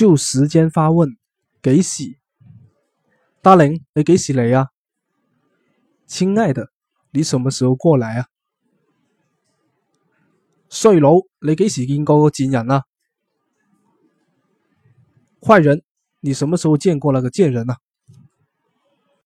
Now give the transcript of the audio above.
就时间发问，给喜，大人，你几时嚟啊？亲爱的，你什么时候过来啊？衰佬，你几时见过个贱人啊？坏人，你什么时候见过那个贱人呢？